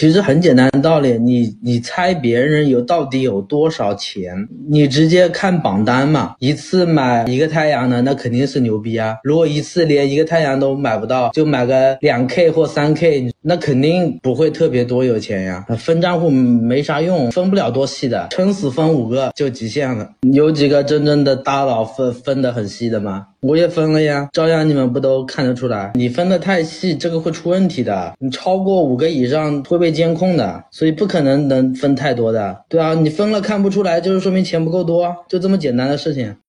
其实很简单的道理，你你猜别人有到底有多少钱，你直接看榜单嘛。一次买一个太阳能，那肯定是牛逼啊。如果一次连一个太阳都买不到，就买个两 K 或三 K，那肯定不会特别多有钱呀。分账户没啥用，分不了多细的，撑死分五个就极限了。有几个真正的大佬分分的很细的吗？我也分了呀，照样你们不都看得出来？你分的太细，这个会出问题的。你超过五个以上会被监控的，所以不可能能分太多的。对啊，你分了看不出来，就是说明钱不够多，就这么简单的事情。